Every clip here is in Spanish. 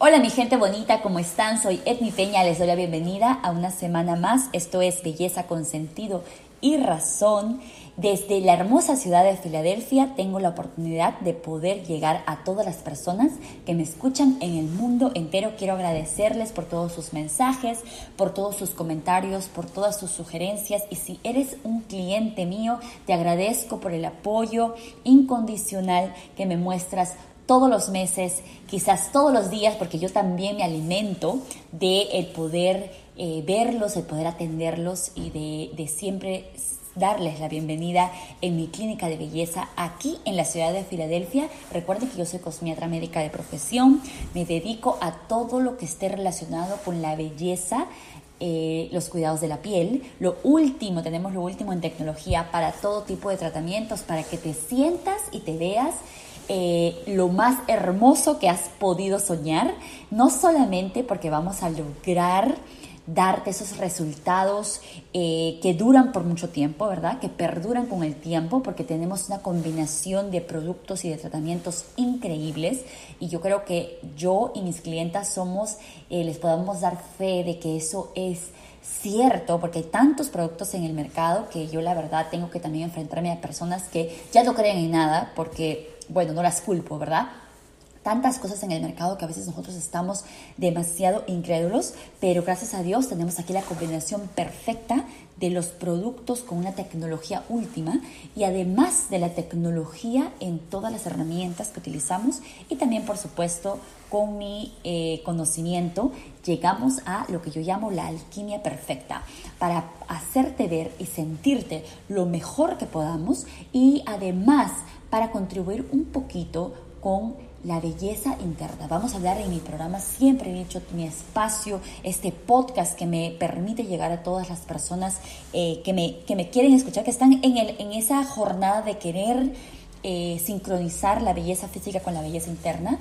Hola mi gente bonita, ¿cómo están? Soy Edmi Peña, les doy la bienvenida a una semana más. Esto es Belleza con Sentido y Razón. Desde la hermosa ciudad de Filadelfia tengo la oportunidad de poder llegar a todas las personas que me escuchan en el mundo entero. Quiero agradecerles por todos sus mensajes, por todos sus comentarios, por todas sus sugerencias. Y si eres un cliente mío, te agradezco por el apoyo incondicional que me muestras todos los meses, quizás todos los días, porque yo también me alimento de el poder eh, verlos, el poder atenderlos y de, siempre darles la bienvenida en mi clínica de belleza aquí en la ciudad de Filadelfia. Recuerden que yo soy cosmiatra médica de profesión, me dedico a todo lo que esté relacionado con la belleza eh, los cuidados de la piel. Lo último, tenemos lo último en tecnología para todo tipo de tratamientos, para que te sientas y te veas eh, lo más hermoso que has podido soñar, no solamente porque vamos a lograr darte esos resultados eh, que duran por mucho tiempo, ¿verdad? Que perduran con el tiempo porque tenemos una combinación de productos y de tratamientos increíbles y yo creo que yo y mis clientas somos, eh, les podemos dar fe de que eso es cierto, porque hay tantos productos en el mercado que yo la verdad tengo que también enfrentarme a personas que ya no creen en nada porque bueno, no las culpo, ¿verdad? tantas cosas en el mercado que a veces nosotros estamos demasiado incrédulos, pero gracias a Dios tenemos aquí la combinación perfecta de los productos con una tecnología última y además de la tecnología en todas las herramientas que utilizamos y también por supuesto con mi eh, conocimiento llegamos a lo que yo llamo la alquimia perfecta para hacerte ver y sentirte lo mejor que podamos y además para contribuir un poquito con la belleza interna. Vamos a hablar en mi programa, siempre he dicho mi espacio, este podcast que me permite llegar a todas las personas eh, que, me, que me quieren escuchar, que están en, el, en esa jornada de querer eh, sincronizar la belleza física con la belleza interna.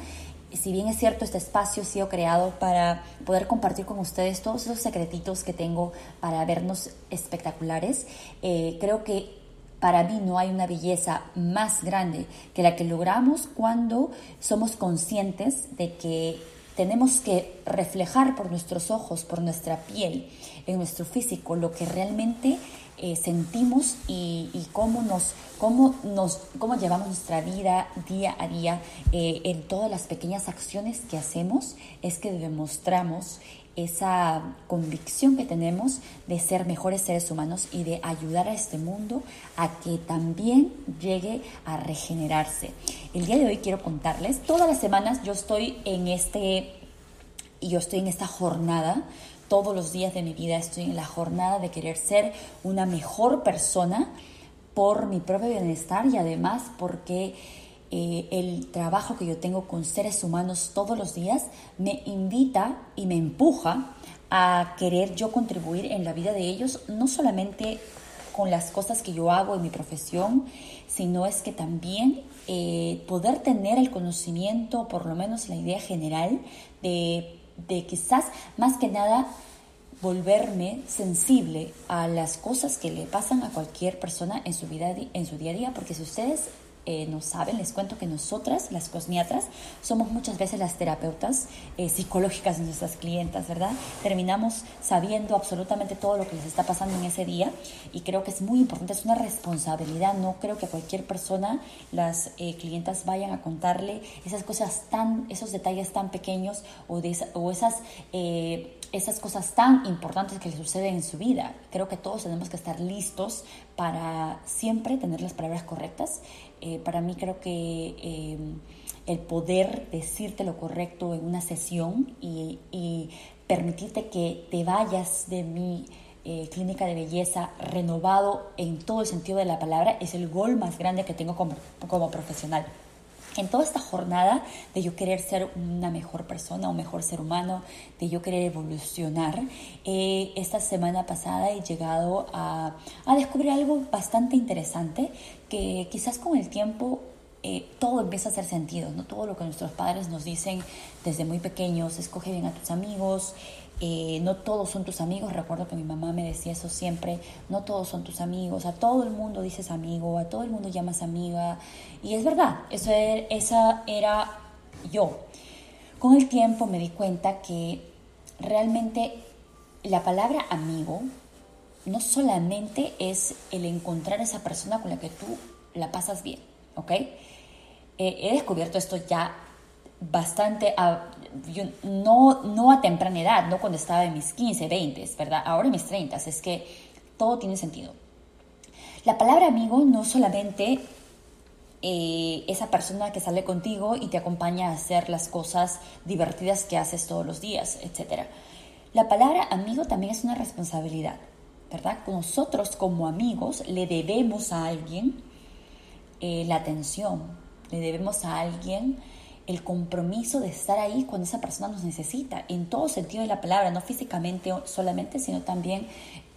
Si bien es cierto, este espacio ha sido creado para poder compartir con ustedes todos esos secretitos que tengo para vernos espectaculares, eh, creo que para mí no hay una belleza más grande que la que logramos cuando somos conscientes de que tenemos que reflejar por nuestros ojos, por nuestra piel, en nuestro físico, lo que realmente eh, sentimos y, cómo, nos, cómo, nos, cómo llevamos nuestra vida día a día eh, en todas las pequeñas acciones que hacemos, es que demostramos esa convicción que tenemos de ser mejores seres humanos y de ayudar a este mundo a que también llegue a regenerarse. El día de hoy quiero contarles, todas las semanas yo estoy en este, yo estoy en esta jornada, todos los días de mi vida estoy en la jornada de querer ser una mejor persona por mi propio bienestar y además porque eh, el trabajo que yo tengo con seres humanos todos los días me invita y me empuja a querer yo contribuir en la vida de ellos, no solamente con las cosas que yo hago en mi profesión, sino es que también eh, poder tener el conocimiento, por lo menos la idea general, de, de quizás más que nada volverme sensible a las cosas que le pasan a cualquier persona en su vida en su día a día porque si ustedes eh, no saben, les cuento que nosotras, las cosmiatras, somos muchas veces las terapeutas eh, psicológicas de nuestras clientas, ¿verdad? Terminamos sabiendo absolutamente todo lo que les está pasando en ese día y creo que es muy importante, es una responsabilidad, no creo que a cualquier persona las eh, clientas vayan a contarle esas cosas tan, esos detalles tan pequeños o, de o esas esas cosas tan importantes que le suceden en su vida. Creo que todos tenemos que estar listos para siempre tener las palabras correctas. Eh, para mí creo que eh, el poder decirte lo correcto en una sesión y, permitirte que te vayas de mi eh, clínica de belleza renovado en todo el sentido de la palabra es el gol más grande que tengo como, como profesional en toda esta jornada de yo querer ser una mejor persona, un mejor ser humano, de yo querer evolucionar, eh, esta semana pasada he llegado a, descubrir algo bastante interesante que quizás con el tiempo eh, todo empieza a hacer sentido, ¿no? Todo lo que nuestros padres nos dicen desde muy pequeños, escoge bien a tus amigos, eh, no todos son tus amigos, recuerdo que mi mamá me decía eso siempre, no todos son tus amigos, a todo el mundo dices amigo, a todo el mundo llamas amiga, y es verdad, eso era, esa era yo. Con el tiempo me di cuenta que realmente la palabra amigo no solamente es el encontrar esa persona con la que tú la pasas bien, ¿ok? Eh, he descubierto esto ya bastante, no, no a temprana edad, no cuando estaba en mis 15, 20, ¿verdad? Ahora en mis 30, es que todo tiene sentido. La palabra amigo no solamente eh, esa persona que sale contigo y te acompaña a hacer las cosas divertidas que haces todos los días, etc. La palabra amigo también es una responsabilidad, ¿verdad? Nosotros como amigos le debemos a alguien eh, la atención, le debemos a alguien el compromiso de estar ahí cuando esa persona nos necesita, en todo sentido de la palabra, no físicamente solamente, sino también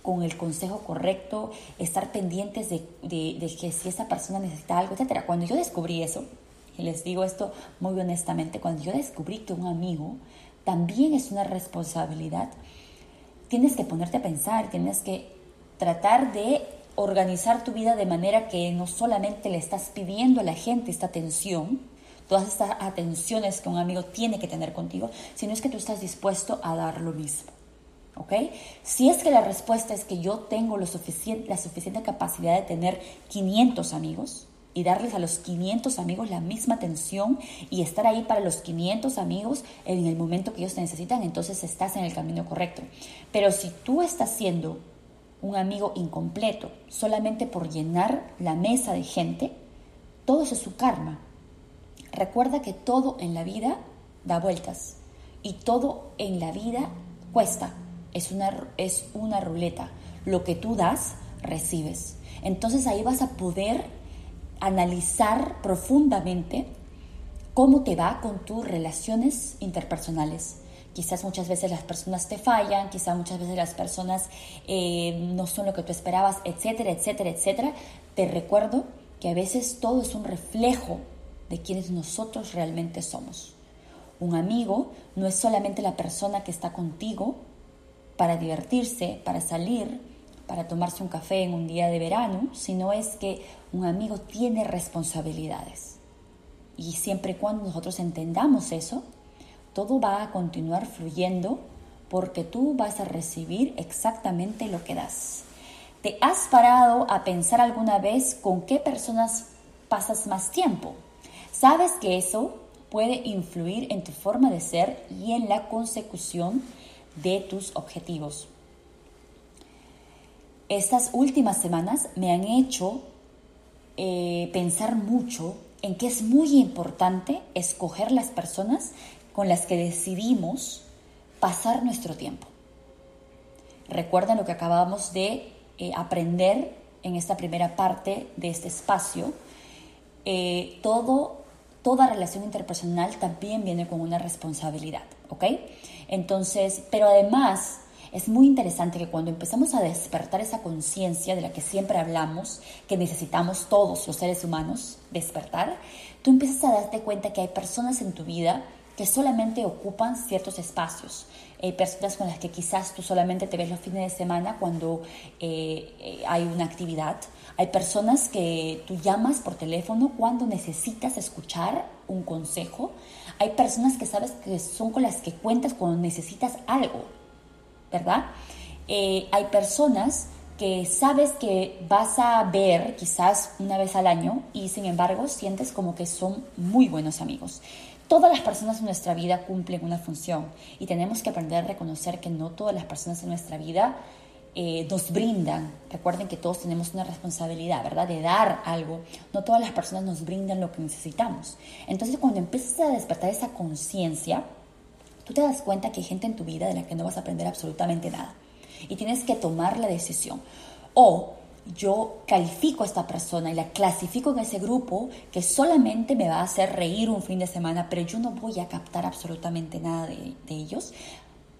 con el consejo correcto, estar pendientes de, que si esa persona necesita algo, etc. Cuando yo descubrí eso, y les digo esto muy honestamente, cuando yo descubrí que un amigo también es una responsabilidad, tienes que ponerte a pensar, tienes que tratar de organizar tu vida de manera que no solamente le estás pidiendo a la gente esta atención, todas estas atenciones que un amigo tiene que tener contigo, sino es que tú estás dispuesto a dar lo mismo. ¿Ok? Si es que la respuesta es que yo tengo la suficiente capacidad de tener 500 amigos y darles a los 500 amigos la misma atención y estar ahí para los 500 amigos en el momento que ellos te necesitan, entonces estás en el camino correcto. Pero si tú estás siendo un amigo incompleto solamente por llenar la mesa de gente, todo eso es su karma. Recuerda que todo en la vida da vueltas y todo en la vida cuesta. Es una, es una ruleta. Lo que tú das, recibes. Entonces ahí vas a poder analizar profundamente cómo te va con tus relaciones interpersonales. Quizás muchas veces las personas te fallan, quizás muchas veces las personas eh, no son lo que tú esperabas, etcétera, etcétera, etcétera. Te recuerdo que a veces todo es un reflejo de quienes nosotros realmente somos. Un amigo no es solamente la persona que está contigo para divertirse, para salir, para tomarse un café en un día de verano, sino es que un amigo tiene responsabilidades. Y siempre y cuando nosotros entendamos eso, todo va a continuar fluyendo porque tú vas a recibir exactamente lo que das. ¿Te has parado a pensar alguna vez con qué personas pasas más tiempo? Sabes que eso puede influir en tu forma de ser y en la consecución de tus objetivos. Estas últimas semanas me han hecho eh, pensar mucho en que es muy importante escoger las personas con las que decidimos pasar nuestro tiempo. Recuerda lo que acabamos de eh, aprender en esta primera parte de este espacio. Eh, todo toda relación interpersonal también viene con una responsabilidad, ¿ok? Entonces, pero además es muy interesante que cuando empezamos a despertar esa conciencia de la que siempre hablamos, que necesitamos todos los seres humanos despertar, tú empiezas a darte cuenta que hay personas en tu vida que solamente ocupan ciertos espacios. Hay personas con las que quizás tú solamente te ves los fines de semana cuando eh, eh, hay una actividad. Hay personas que tú llamas por teléfono cuando necesitas escuchar un consejo. Hay personas que sabes que son con las que cuentas cuando necesitas algo, ¿verdad? Eh, hay personas que sabes que vas a ver quizás una vez al año y sin embargo sientes como que son muy buenos amigos. Todas las personas en nuestra vida cumplen una función y tenemos que aprender a reconocer que no todas las personas en nuestra vida eh, nos brindan. Recuerden que todos tenemos una responsabilidad, ¿verdad? De dar algo. No todas las personas nos brindan lo que necesitamos. Entonces, cuando empiezas a despertar esa conciencia, tú te das cuenta que hay gente en tu vida de la que no vas a aprender absolutamente nada. Y tienes que tomar la decisión. O yo califico a esta persona y la clasifico en ese grupo que solamente me va a hacer reír un fin de semana, pero yo no voy a captar absolutamente nada de, ellos.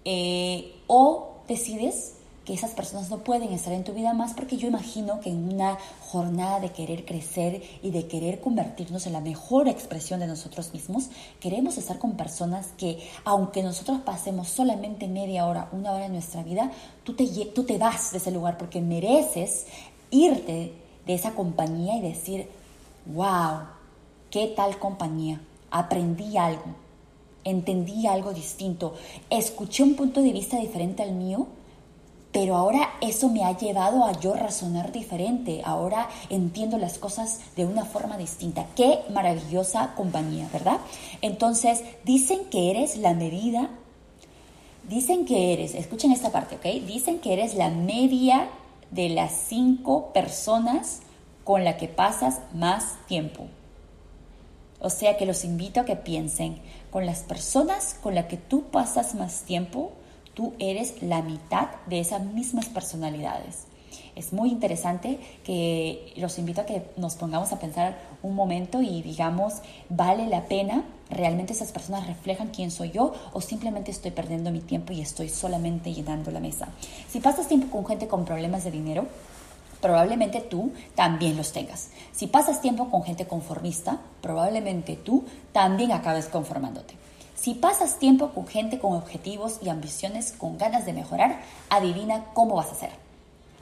Eh, o decides que esas personas no pueden estar en tu vida más porque yo imagino que en una jornada de querer crecer y de querer convertirnos en la mejor expresión de nosotros mismos, queremos estar con personas que aunque nosotros pasemos solamente media hora, una hora en nuestra vida, tú te, tú te vas de ese lugar porque mereces irte de esa compañía y decir, wow, qué tal compañía, aprendí algo. entendí algo distinto, escuché un punto de vista diferente al mío, pero ahora eso me ha llevado a yo razonar diferente, ahora entiendo las cosas de una forma distinta. Qué maravillosa compañía, ¿verdad? Entonces, dicen que eres la medida, dicen que eres, escuchen esta parte, ¿ok? Dicen que eres la media de las cinco personas con la que pasas más tiempo. O sea que los invito a que piensen, con las personas con las que tú pasas más tiempo, tú eres la mitad de esas mismas personalidades. Es muy interesante que los invito a que nos pongamos a pensar un momento y digamos, ¿vale la pena? ¿Realmente esas personas reflejan quién soy yo o simplemente estoy perdiendo mi tiempo y estoy solamente llenando la mesa? Si pasas tiempo con gente con problemas de dinero, probablemente tú también los tengas. Si pasas tiempo con gente conformista, probablemente tú también acabes conformándote. Si pasas tiempo con gente con objetivos y ambiciones, con ganas de mejorar, adivina cómo vas a ser.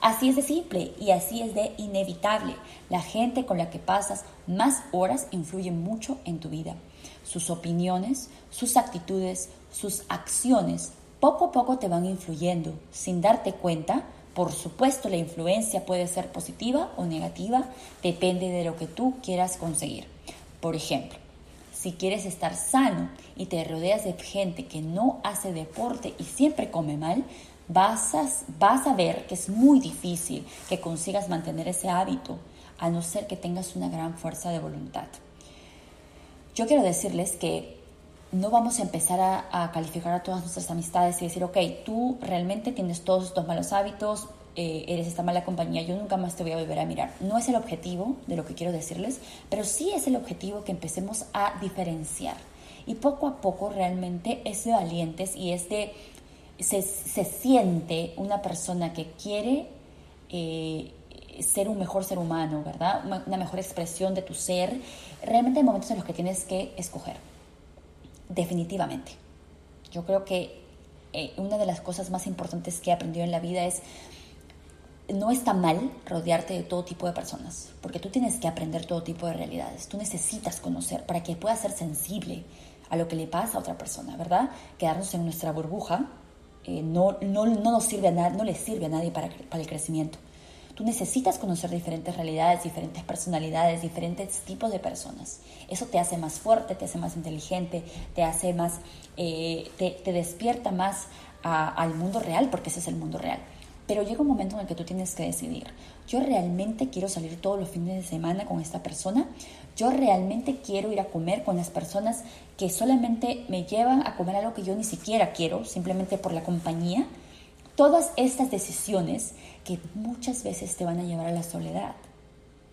Así es de simple y así es de inevitable. La gente con la que pasas más horas influye mucho en tu vida. Sus opiniones, sus actitudes, sus acciones, poco a poco te van influyendo sin darte cuenta por supuesto, la influencia puede ser positiva o negativa, depende de lo que tú quieras conseguir. Por ejemplo, si quieres estar sano y te rodeas de gente que no hace deporte y siempre come mal, vas a, vas a ver que es muy difícil que consigas mantener ese hábito, a no ser que tengas una gran fuerza de voluntad. Yo quiero decirles que no vamos a empezar a, calificar a todas nuestras amistades y decir, ok, tú realmente tienes todos estos malos hábitos, eh, eres esta mala compañía, yo nunca más te voy a volver a mirar. No es el objetivo de lo que quiero decirles, pero sí es el objetivo que empecemos a diferenciar. Y poco a poco realmente es de valientes y es de, se, siente una persona que quiere eh, ser un mejor ser humano, ¿verdad? una mejor expresión de tu ser. Realmente hay momentos en los que tienes que escoger definitivamente. Yo creo que eh, una de las cosas más importantes que he aprendido en la vida es no está mal rodearte de todo tipo de personas, porque tú tienes que aprender todo tipo de realidades. Tú necesitas conocer para que puedas ser sensible a lo que le pasa a otra persona, ¿verdad? Quedarnos en nuestra burbuja eh, no, no, no, nos sirve a nadie, no le sirve a nadie para, para el crecimiento. Tú necesitas conocer diferentes realidades, diferentes personalidades, diferentes tipos de personas. Eso te hace más fuerte, te hace más inteligente, te hace más, eh, te, despierta más al mundo real, porque ese es el mundo real. Pero llega un momento en el que tú tienes que decidir, yo realmente quiero salir todos los fines de semana con esta persona, yo realmente quiero ir a comer con las personas que solamente me llevan a comer algo que yo ni siquiera quiero, simplemente por la compañía. Todas estas decisiones que muchas veces te van a llevar a la soledad.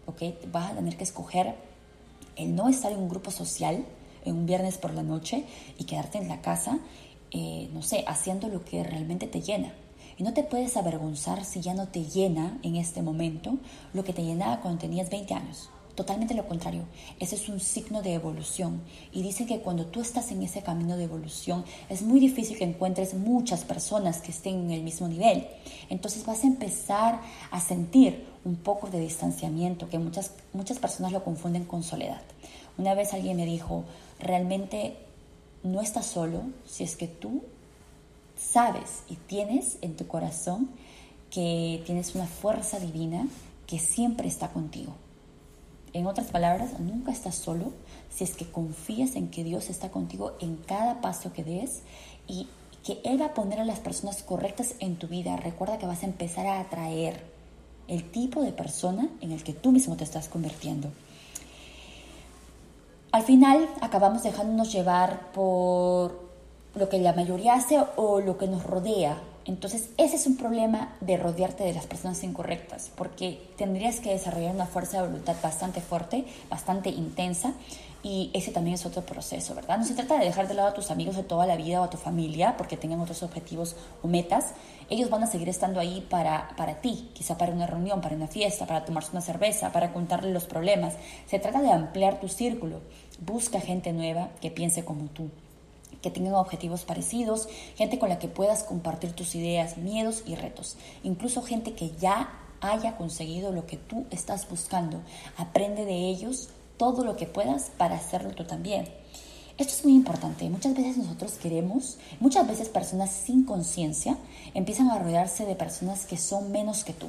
¿Ok? Vas a tener que escoger el no estar en un grupo social en un viernes por la noche y quedarte en la casa, eh, no sé, haciendo lo que realmente te llena. Y no te puedes avergonzar si ya no te llena en este momento lo que te llenaba cuando tenías 20 años. Totalmente lo contrario. Ese es un signo de evolución. Y dice que cuando tú estás en ese camino de evolución, es muy difícil que encuentres muchas personas que estén en el mismo nivel. Entonces vas a empezar a sentir un poco de distanciamiento, que muchas, muchas personas lo confunden con soledad. Una vez alguien me dijo, realmente no estás solo si es que tú sabes y tienes en tu corazón que tienes una fuerza divina que siempre está contigo en otras palabras, nunca estás solo si es que confías en que Dios está contigo en cada paso que des y que Él va a poner a las personas correctas en tu vida. Recuerda que vas a empezar a atraer el tipo de persona en el que tú mismo te estás convirtiendo. Al final acabamos dejándonos llevar por lo que la mayoría hace o lo que nos rodea, entonces, ese es un problema de rodearte de las personas incorrectas, porque tendrías que desarrollar una fuerza de voluntad bastante fuerte, bastante intensa, y ese también es otro proceso, ¿verdad? No se trata de dejar de lado a tus amigos de toda la vida o a tu familia porque tengan otros objetivos o metas. Ellos van a seguir estando ahí para, para ti, quizá para una reunión, para una fiesta, para tomarse una cerveza, para contarle los problemas. Se trata de ampliar tu círculo. Busca gente nueva que piense como tú que tengan objetivos parecidos, gente con la que puedas compartir tus ideas, miedos y retos, incluso gente que ya haya conseguido lo que tú estás buscando. Aprende de ellos todo lo que puedas para hacerlo tú también. Esto es muy importante. Muchas veces nosotros queremos, muchas veces personas sin conciencia empiezan a rodearse de personas que son menos que tú.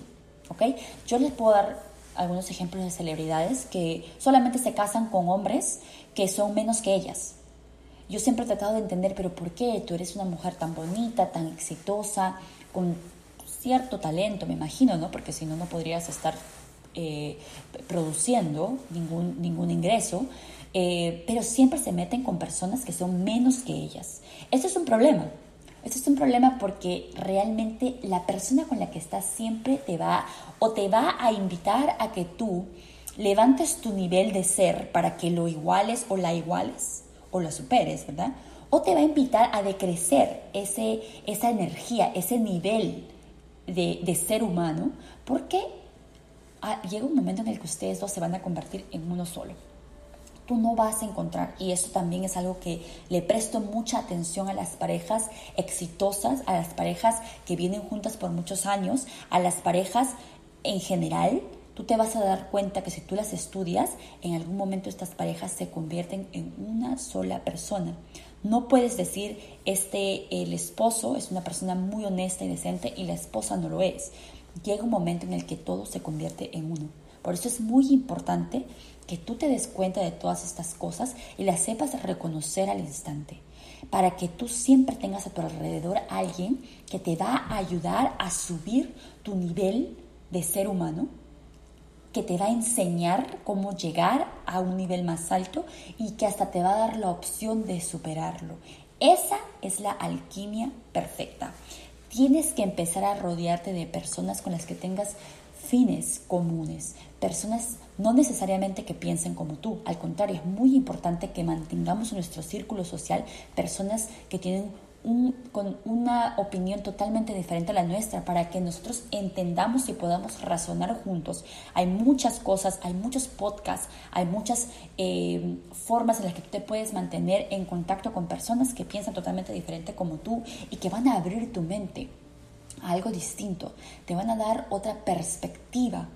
¿Ok? Yo les puedo dar algunos ejemplos de celebridades que solamente se casan con hombres que son menos que ellas. Yo siempre he tratado de entender, pero ¿por qué? Tú eres una mujer tan bonita, tan exitosa, con cierto talento, me imagino, ¿no? Porque si no, no podrías estar eh, produciendo ningún, ningún ingreso. Eh, pero siempre se meten con personas que son menos que ellas. Esto es un problema. Esto es un problema porque realmente la persona con la que estás siempre te va o te va a invitar a que tú levantes tu nivel de ser para que lo iguales o la iguales o la superes, ¿verdad? O te va a invitar a decrecer ese, esa energía, ese nivel de, de ser humano, porque ah, llega un momento en el que ustedes dos se van a convertir en uno solo tú no vas a encontrar. Y eso también es algo que le presto mucha atención a las parejas exitosas, a las parejas que vienen juntas por muchos años, a las parejas en general. Tú te vas a dar cuenta que si tú las estudias, en algún momento estas parejas se convierten en una sola persona. No puedes decir, este, el esposo es una persona muy honesta y decente y la esposa no lo es. Llega un momento en el que todo se convierte en uno. Por eso es muy importante que tú te des cuenta de todas estas cosas y las sepas reconocer al instante, para que tú siempre tengas a tu alrededor alguien que te va a ayudar a subir tu nivel de ser humano, que te va a enseñar cómo llegar a un nivel más alto y que hasta te va a dar la opción de superarlo. Esa es la alquimia perfecta. Tienes que empezar a rodearte de personas con las que tengas fines comunes, personas no necesariamente que piensen como tú, al contrario, es muy importante que mantengamos en nuestro círculo social personas que tienen un, con una opinión totalmente diferente a la nuestra para que nosotros entendamos y podamos razonar juntos. Hay muchas cosas, hay muchos podcasts, hay muchas eh, formas en las que tú te puedes mantener en contacto con personas que piensan totalmente diferente como tú y que van a abrir tu mente a algo distinto, te van a dar otra perspectiva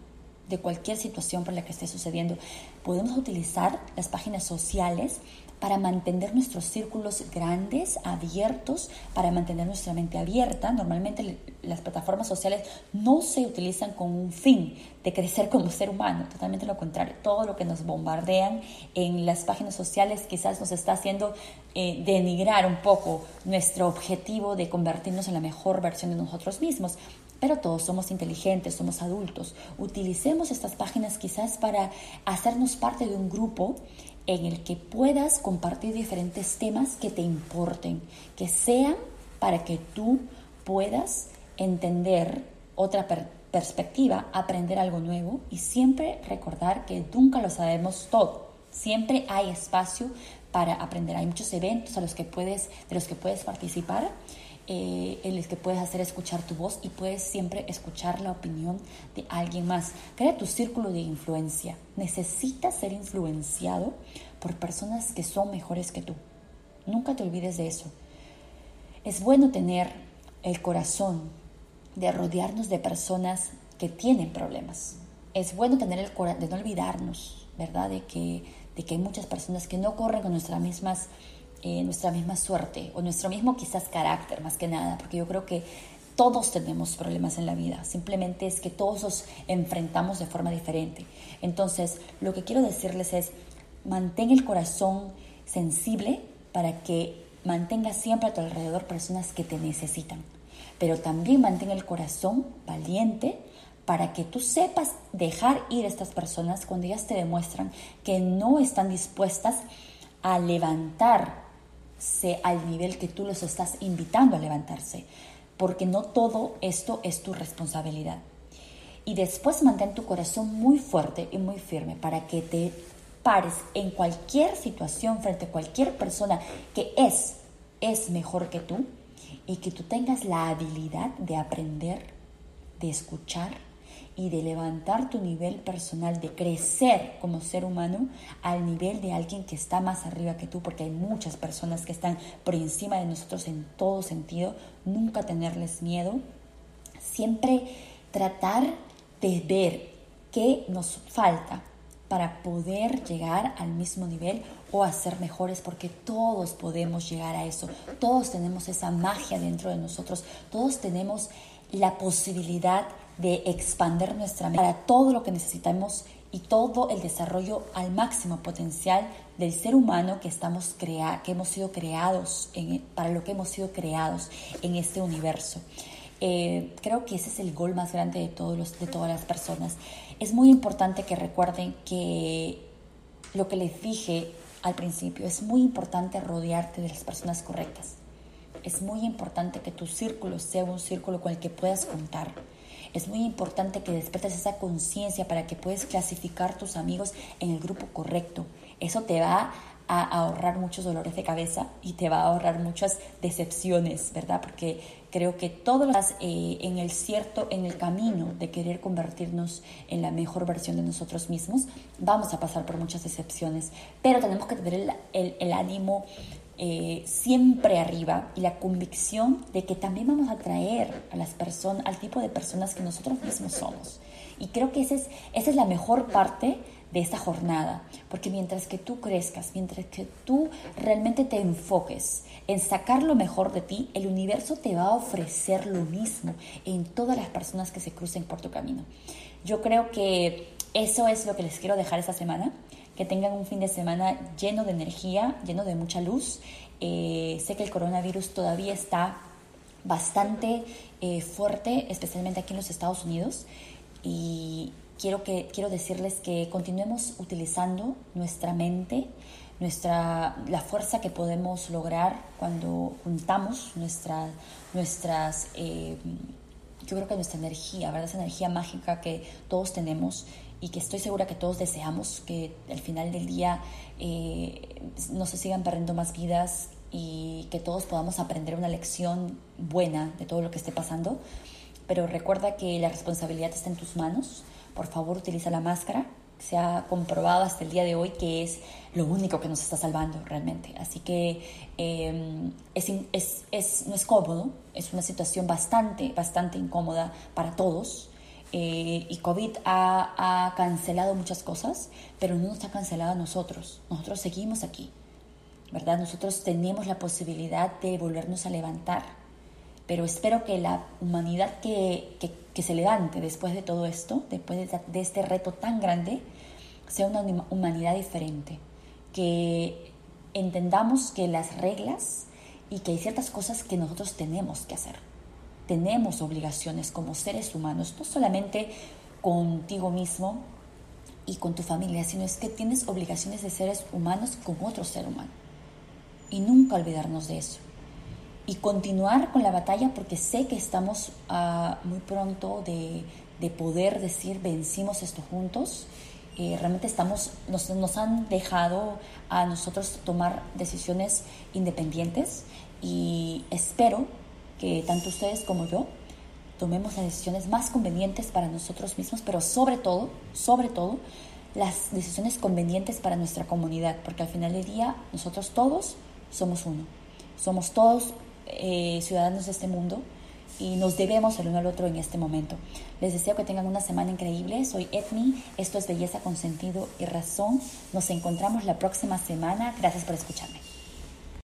de cualquier situación por la que esté sucediendo. Podemos utilizar las páginas sociales para mantener nuestros círculos grandes, abiertos, para mantener nuestra mente abierta. Normalmente las plataformas sociales no se utilizan con un fin de crecer como ser humano, totalmente lo contrario. Todo lo que nos bombardean en las páginas sociales quizás nos está haciendo eh, denigrar un poco nuestro objetivo de convertirnos en la mejor versión de nosotros mismos. Pero todos somos inteligentes, somos adultos. Utilicemos estas páginas quizás para hacernos parte de un grupo en el que puedas compartir diferentes temas que te importen, que sean para que tú puedas entender otra perspectiva, aprender algo nuevo y siempre recordar que nunca lo sabemos todo. Siempre hay espacio para aprender. Hay muchos eventos a los que puedes, de los que puedes participar eh, en los que puedes hacer escuchar tu voz y puedes siempre escuchar la opinión de alguien más. Crea tu círculo de influencia. Necesitas ser influenciado por personas que son mejores que tú. Nunca te olvides de eso. Es bueno tener el corazón de rodearnos de personas que tienen problemas. Es bueno tener el corazón de no olvidarnos, ¿verdad? De que, de que hay muchas personas que no corren con nuestras mismas eh, nuestra misma suerte o nuestro mismo quizás carácter más que nada, porque yo creo que todos tenemos problemas en la vida, simplemente es que todos los enfrentamos de forma diferente. Entonces, lo que quiero decirles es, mantén el corazón sensible para que mantengas siempre a tu alrededor personas que te necesitan, pero también mantén el corazón valiente para que tú sepas dejar ir a estas personas cuando ellas te demuestran que no están dispuestas a levantar al nivel que tú los estás invitando a levantarse, porque no todo esto es tu responsabilidad. Y después mantén tu corazón muy fuerte y muy firme para que te pares en cualquier situación frente a cualquier persona que es, es mejor que tú y que tú tengas la habilidad de aprender, de escuchar y de levantar tu nivel personal, de crecer como ser humano al nivel de alguien que está más arriba que tú, porque hay muchas personas que están por encima de nosotros en todo sentido, nunca tenerles miedo, siempre tratar de ver qué nos falta para poder llegar al mismo nivel o a ser mejores porque todos podemos llegar a eso. Todos tenemos esa magia dentro de nosotros. Todos tenemos la posibilidad de expandir nuestra mente para todo lo que necesitamos y todo el desarrollo al máximo potencial del ser humano que estamos crea que hemos sido creados para lo que hemos sido creados en este universo. Eh, creo que ese es el gol más grande de, todos los, de todas las personas. Es muy importante que recuerden que lo que les dije al principio, es muy importante rodearte de las personas correctas. Es muy importante que tu círculo sea un círculo con el que puedas contar. Es muy importante que despiertes esa conciencia para que puedas clasificar tus amigos en el grupo correcto. Eso te va a ahorrar muchos dolores de cabeza y te va a ahorrar muchas decepciones, ¿verdad? Porque creo que todos estás eh, en el cierto, en el camino de querer convertirnos en la mejor versión de nosotros mismos, vamos a pasar por muchas decepciones, pero tenemos que tener el, el, ánimo eh, siempre arriba y la convicción de que también vamos a atraer a las personas, al tipo de personas que nosotros mismos somos. Y creo que esa es, esa es la mejor parte de esta jornada, porque mientras que tú crezcas, mientras que tú realmente te enfoques en sacar lo mejor de ti, el universo te va a ofrecer lo mismo en todas las personas que se crucen por tu camino. Yo creo que eso es lo que les quiero dejar esta semana, que tengan un fin de semana lleno de energía, lleno de mucha luz. Eh, sé que el coronavirus todavía está bastante eh, fuerte, especialmente aquí en los Estados Unidos, y, quiero, que, quiero decirles que continuemos utilizando nuestra mente, nuestra, la fuerza que podemos lograr cuando juntamos nuestra, nuestras, eh, yo creo que nuestra energía, ¿verdad? Esa energía mágica que todos tenemos y que estoy segura que todos deseamos que al final del día eh, no se sigan perdiendo más vidas y que todos podamos aprender una lección buena de todo lo que esté pasando. Pero recuerda que la responsabilidad está en tus manos por favor utiliza la máscara. Se ha comprobado hasta el día de hoy que es lo único que nos está salvando realmente. Así que em, es, no es cómodo, es una situación bastante, bastante incómoda para todos. Eh, y COVID ha, cancelado muchas cosas, pero no nos ha cancelado a nosotros. Nosotros seguimos aquí, ¿verdad? Nosotros tenemos la posibilidad de volvernos a levantar pero espero que la humanidad que, que, se levante después de todo esto, después de, este reto tan grande, sea una humanidad diferente, que entendamos que las reglas y que hay ciertas cosas que nosotros tenemos que hacer. Tenemos obligaciones como seres humanos, no solamente contigo mismo y con tu familia, sino es que tienes obligaciones de seres humanos con otro ser humano. Y nunca olvidarnos de eso y continuar con la batalla porque sé que estamos uh, muy pronto de, de, poder decir vencimos esto juntos. Eh, realmente estamos, nos, nos, han dejado a nosotros tomar decisiones independientes y espero que tanto ustedes como yo tomemos las decisiones más convenientes para nosotros mismos, pero sobre todo, sobre todo, las decisiones convenientes para nuestra comunidad, porque al final del día nosotros todos somos uno. Somos todos eh, ciudadanos de este mundo y nos debemos el uno al otro en este momento. Les deseo que tengan una semana increíble. Soy Etni, esto es Belleza con Sentido y Razón. Nos encontramos la próxima semana. Gracias por escucharme.